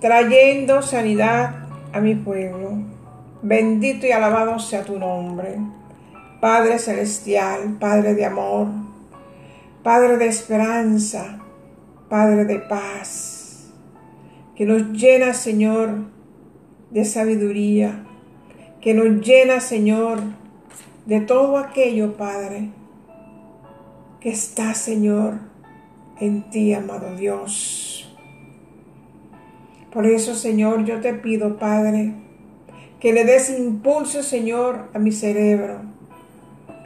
trayendo sanidad a mi pueblo. Bendito y alabado sea tu nombre. Padre celestial, Padre de amor, Padre de esperanza, Padre de paz, que nos llena, Señor, de sabiduría, que nos llena, Señor, de todo aquello, Padre, que está, Señor, en ti, amado Dios. Por eso, Señor, yo te pido, Padre, que le des impulso, Señor, a mi cerebro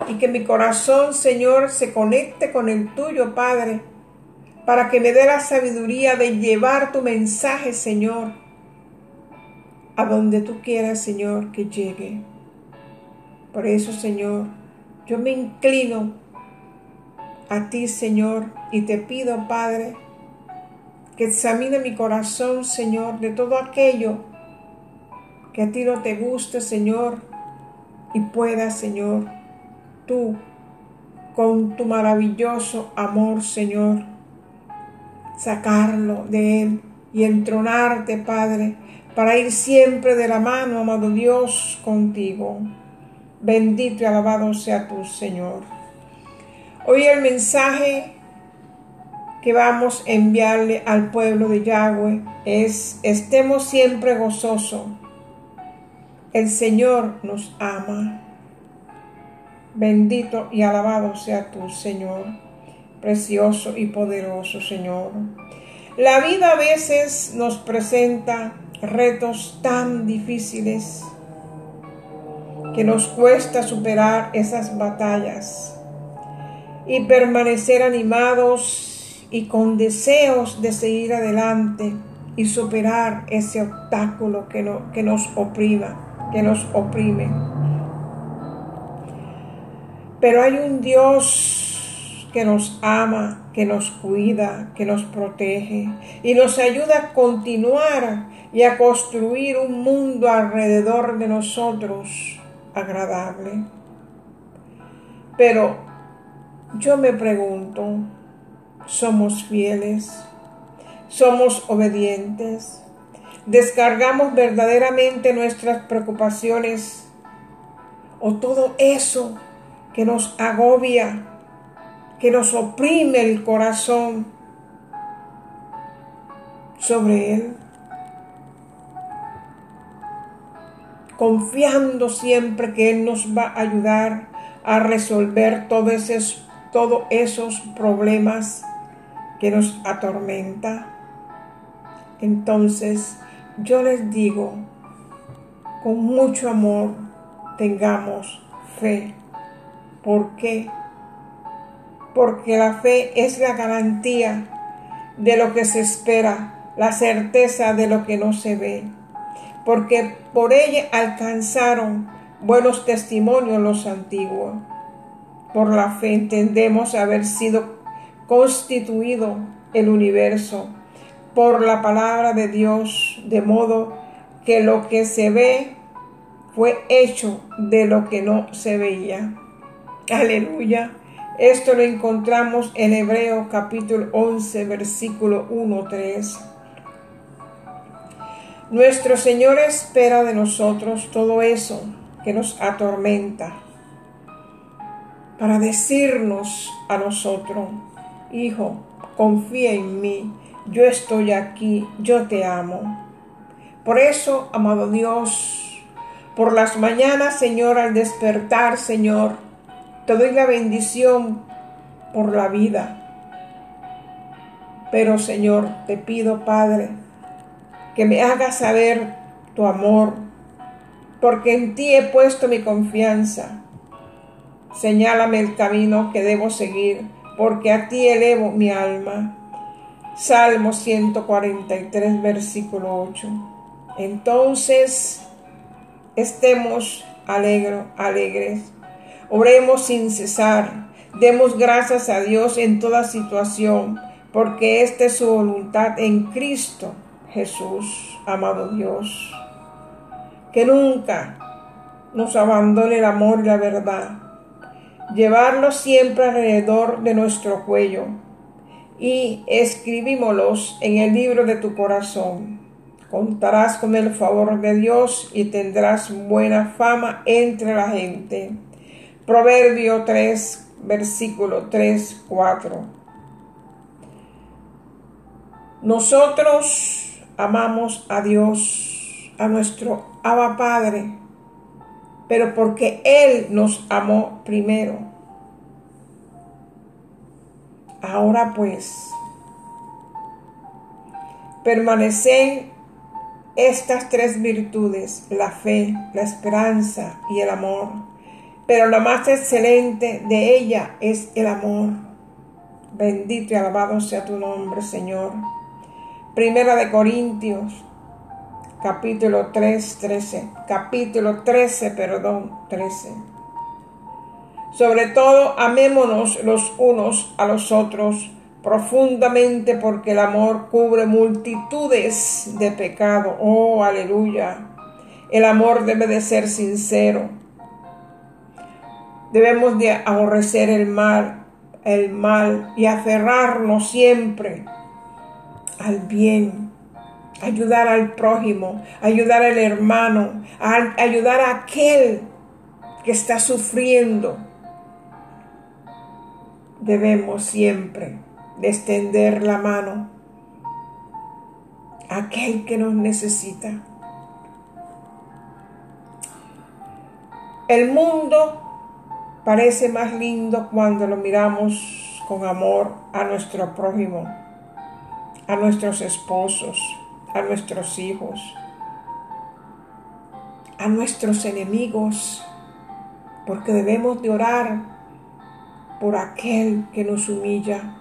y que mi corazón, Señor, se conecte con el tuyo, Padre, para que me dé la sabiduría de llevar tu mensaje, Señor, a donde tú quieras, Señor, que llegue. Por eso, Señor, yo me inclino a ti, Señor, y te pido, Padre, que examine mi corazón, Señor, de todo aquello que a ti no te guste, Señor, y pueda, Señor, tú, con tu maravilloso amor, Señor, sacarlo de él y entronarte, Padre, para ir siempre de la mano, amado Dios, contigo. Bendito y alabado sea tu Señor. Hoy el mensaje que vamos a enviarle al pueblo de Yahweh es, estemos siempre gozosos. El Señor nos ama. Bendito y alabado sea tu Señor, precioso y poderoso Señor. La vida a veces nos presenta retos tan difíciles que nos cuesta superar esas batallas y permanecer animados y con deseos de seguir adelante y superar ese obstáculo que, no, que nos oprima, que nos oprime. Pero hay un Dios que nos ama, que nos cuida, que nos protege y nos ayuda a continuar y a construir un mundo alrededor de nosotros agradable. Pero yo me pregunto, ¿somos fieles? ¿Somos obedientes? ¿Descargamos verdaderamente nuestras preocupaciones o todo eso que nos agobia, que nos oprime el corazón sobre Él? Confiando siempre que Él nos va a ayudar a resolver todos esos todos esos problemas que nos atormenta. Entonces yo les digo, con mucho amor, tengamos fe. ¿Por qué? Porque la fe es la garantía de lo que se espera, la certeza de lo que no se ve. Porque por ella alcanzaron buenos testimonios los antiguos. Por la fe entendemos haber sido constituido el universo por la palabra de Dios, de modo que lo que se ve fue hecho de lo que no se veía. Aleluya. Esto lo encontramos en Hebreo capítulo 11, versículo 1, 3. Nuestro Señor espera de nosotros todo eso que nos atormenta para decirnos a nosotros, Hijo, confía en mí, yo estoy aquí, yo te amo. Por eso, amado Dios, por las mañanas, Señor, al despertar, Señor, te doy la bendición por la vida. Pero, Señor, te pido, Padre, que me hagas saber tu amor, porque en ti he puesto mi confianza Señálame el camino que debo seguir, porque a ti elevo mi alma. Salmo 143, versículo 8. Entonces, estemos alegro, alegres. Oremos sin cesar. Demos gracias a Dios en toda situación, porque esta es su voluntad en Cristo Jesús, amado Dios. Que nunca nos abandone el amor y la verdad llevarlos siempre alrededor de nuestro cuello y escribímoslos en el libro de tu corazón, contarás con el favor de Dios y tendrás buena fama entre la gente. Proverbio 3, versículo 3, 4. Nosotros amamos a Dios, a nuestro Abba Padre, pero porque Él nos amó primero. Ahora pues, permanecen estas tres virtudes, la fe, la esperanza y el amor. Pero la más excelente de ella es el amor. Bendito y alabado sea tu nombre, Señor. Primera de Corintios, capítulo 3, 13. Capítulo 13, perdón, 13. Sobre todo, amémonos los unos a los otros profundamente porque el amor cubre multitudes de pecado. Oh, aleluya. El amor debe de ser sincero. Debemos de aborrecer el mal, el mal y aferrarnos siempre al bien. Ayudar al prójimo, ayudar al hermano, ayudar a aquel que está sufriendo. Debemos siempre de extender la mano a aquel que nos necesita. El mundo parece más lindo cuando lo miramos con amor a nuestro prójimo, a nuestros esposos, a nuestros hijos, a nuestros enemigos, porque debemos de orar por aquel que nos humilla,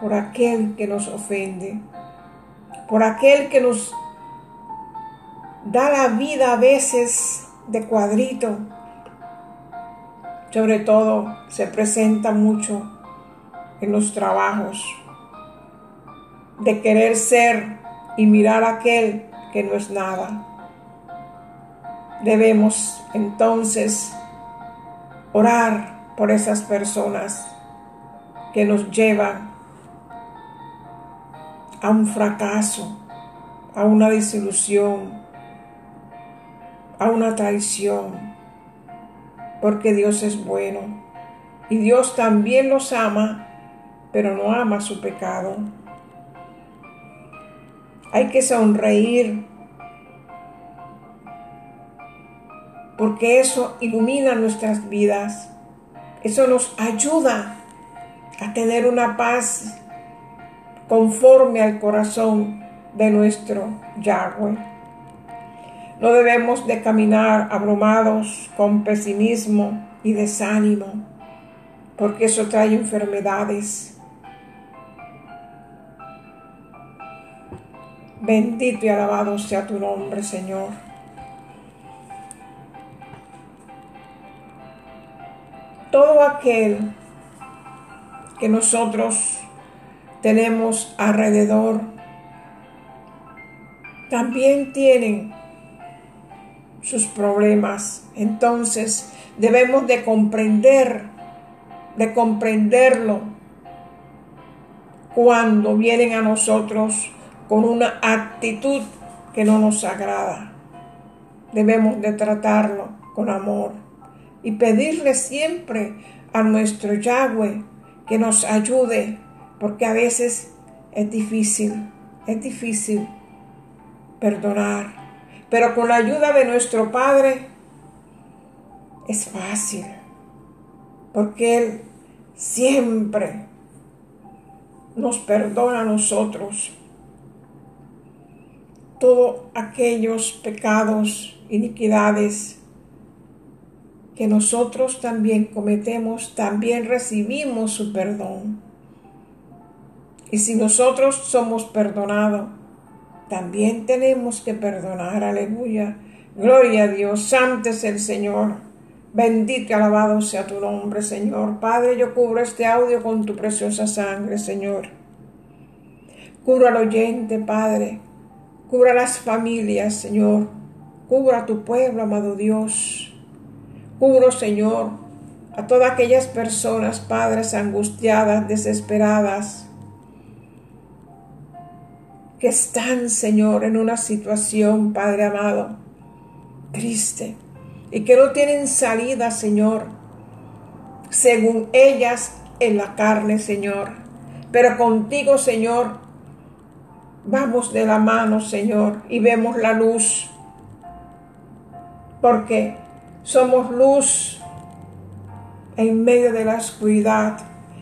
por aquel que nos ofende, por aquel que nos da la vida a veces de cuadrito. Sobre todo se presenta mucho en los trabajos de querer ser y mirar a aquel que no es nada. Debemos entonces orar por esas personas que nos llevan a un fracaso, a una desilusión, a una traición, porque Dios es bueno y Dios también los ama, pero no ama su pecado. Hay que sonreír porque eso ilumina nuestras vidas. Eso nos ayuda a tener una paz conforme al corazón de nuestro Yahweh. No debemos de caminar abrumados con pesimismo y desánimo, porque eso trae enfermedades. Bendito y alabado sea tu nombre, Señor. Todo aquel que nosotros tenemos alrededor también tienen sus problemas. Entonces debemos de comprender, de comprenderlo cuando vienen a nosotros con una actitud que no nos agrada. Debemos de tratarlo con amor y pedirle siempre a nuestro Yahweh que nos ayude porque a veces es difícil, es difícil perdonar, pero con la ayuda de nuestro Padre es fácil, porque Él siempre nos perdona a nosotros todos aquellos pecados, iniquidades que nosotros también cometemos, también recibimos su perdón. Y si nosotros somos perdonados, también tenemos que perdonar. Aleluya. Gloria a Dios. Santo es el Señor. Bendito y alabado sea tu nombre, Señor. Padre, yo cubro este audio con tu preciosa sangre, Señor. Cubra al oyente, Padre. Cubra las familias, Señor. Cubra tu pueblo, amado Dios. Cubro, Señor, a todas aquellas personas, padres, angustiadas, desesperadas, que están, Señor, en una situación, Padre amado, triste y que no tienen salida, Señor, según ellas en la carne, Señor. Pero contigo, Señor, vamos de la mano, Señor, y vemos la luz, porque somos luz en medio de la oscuridad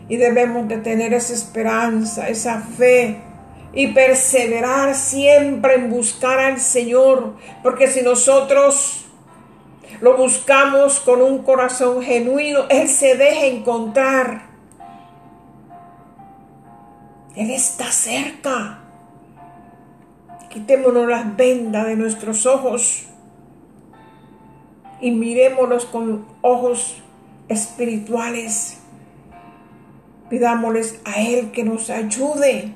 y debemos de tener esa esperanza, esa fe y perseverar siempre en buscar al Señor, porque si nosotros lo buscamos con un corazón genuino, Él se deja encontrar. Él está cerca. Quitémonos las vendas de nuestros ojos y mirémonos con ojos espirituales. Pidámosles a Él que nos ayude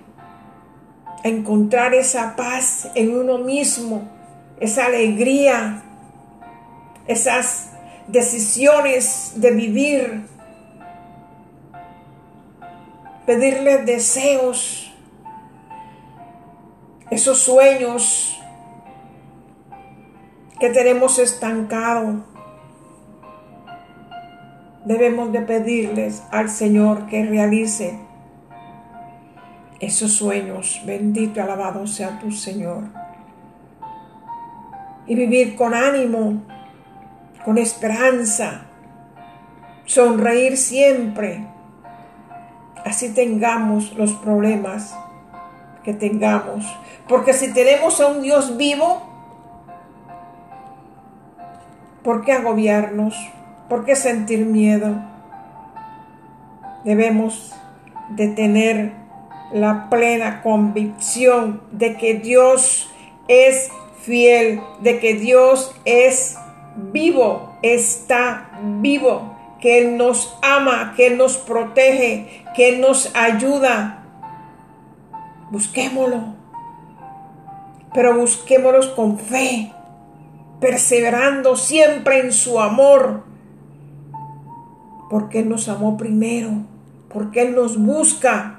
a encontrar esa paz en uno mismo, esa alegría, esas decisiones de vivir, pedirle deseos, esos sueños que tenemos estancado. Debemos de pedirles al Señor que realice esos sueños. Bendito y alabado sea tu Señor. Y vivir con ánimo, con esperanza, sonreír siempre. Así tengamos los problemas que tengamos. Porque si tenemos a un Dios vivo, ¿por qué agobiarnos? ¿Por qué sentir miedo? Debemos de tener la plena convicción de que Dios es fiel, de que Dios es vivo, está vivo, que Él nos ama, que Él nos protege, que Él nos ayuda. Busquémoslo, pero busquémoslo con fe, perseverando siempre en su amor, porque Él nos amó primero, porque Él nos busca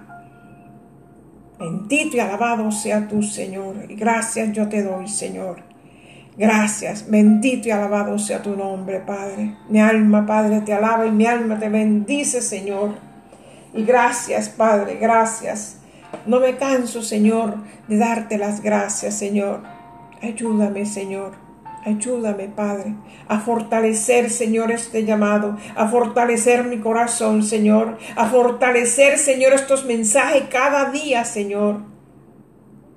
Bendito y alabado sea tu Señor. Y gracias yo te doy, Señor. Gracias, bendito y alabado sea tu nombre, Padre. Mi alma, Padre, te alaba y mi alma te bendice, Señor. Y gracias, Padre, gracias. No me canso, Señor, de darte las gracias, Señor. Ayúdame, Señor. Ayúdame, Padre, a fortalecer, Señor, este llamado, a fortalecer mi corazón, Señor, a fortalecer, Señor, estos mensajes cada día, Señor,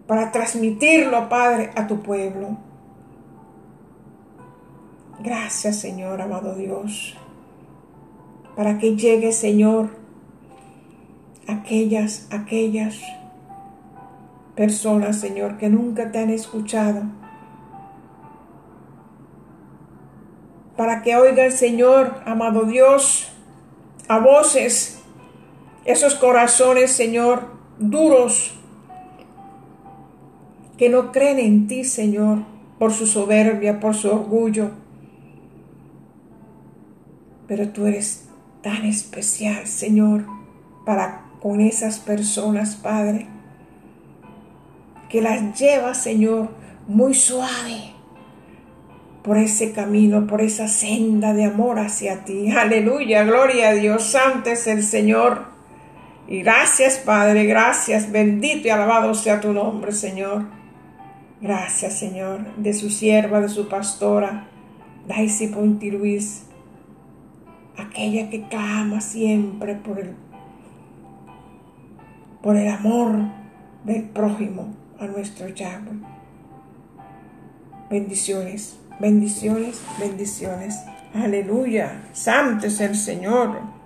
para transmitirlo, Padre, a tu pueblo. Gracias, Señor, amado Dios, para que llegue, Señor, aquellas, aquellas personas, Señor, que nunca te han escuchado para que oiga el Señor, amado Dios, a voces, esos corazones, Señor, duros, que no creen en ti, Señor, por su soberbia, por su orgullo. Pero tú eres tan especial, Señor, para con esas personas, Padre, que las lleva, Señor, muy suave por ese camino, por esa senda de amor hacia ti. Aleluya, gloria a Dios, santo es el Señor. Y gracias, Padre, gracias, bendito y alabado sea tu nombre, Señor. Gracias, Señor, de su sierva, de su pastora, Daisy Ponti Luis, aquella que clama siempre por el, por el amor del prójimo a nuestro Yahweh. Bendiciones. Bendiciones, bendiciones. Aleluya. Santo es el Señor.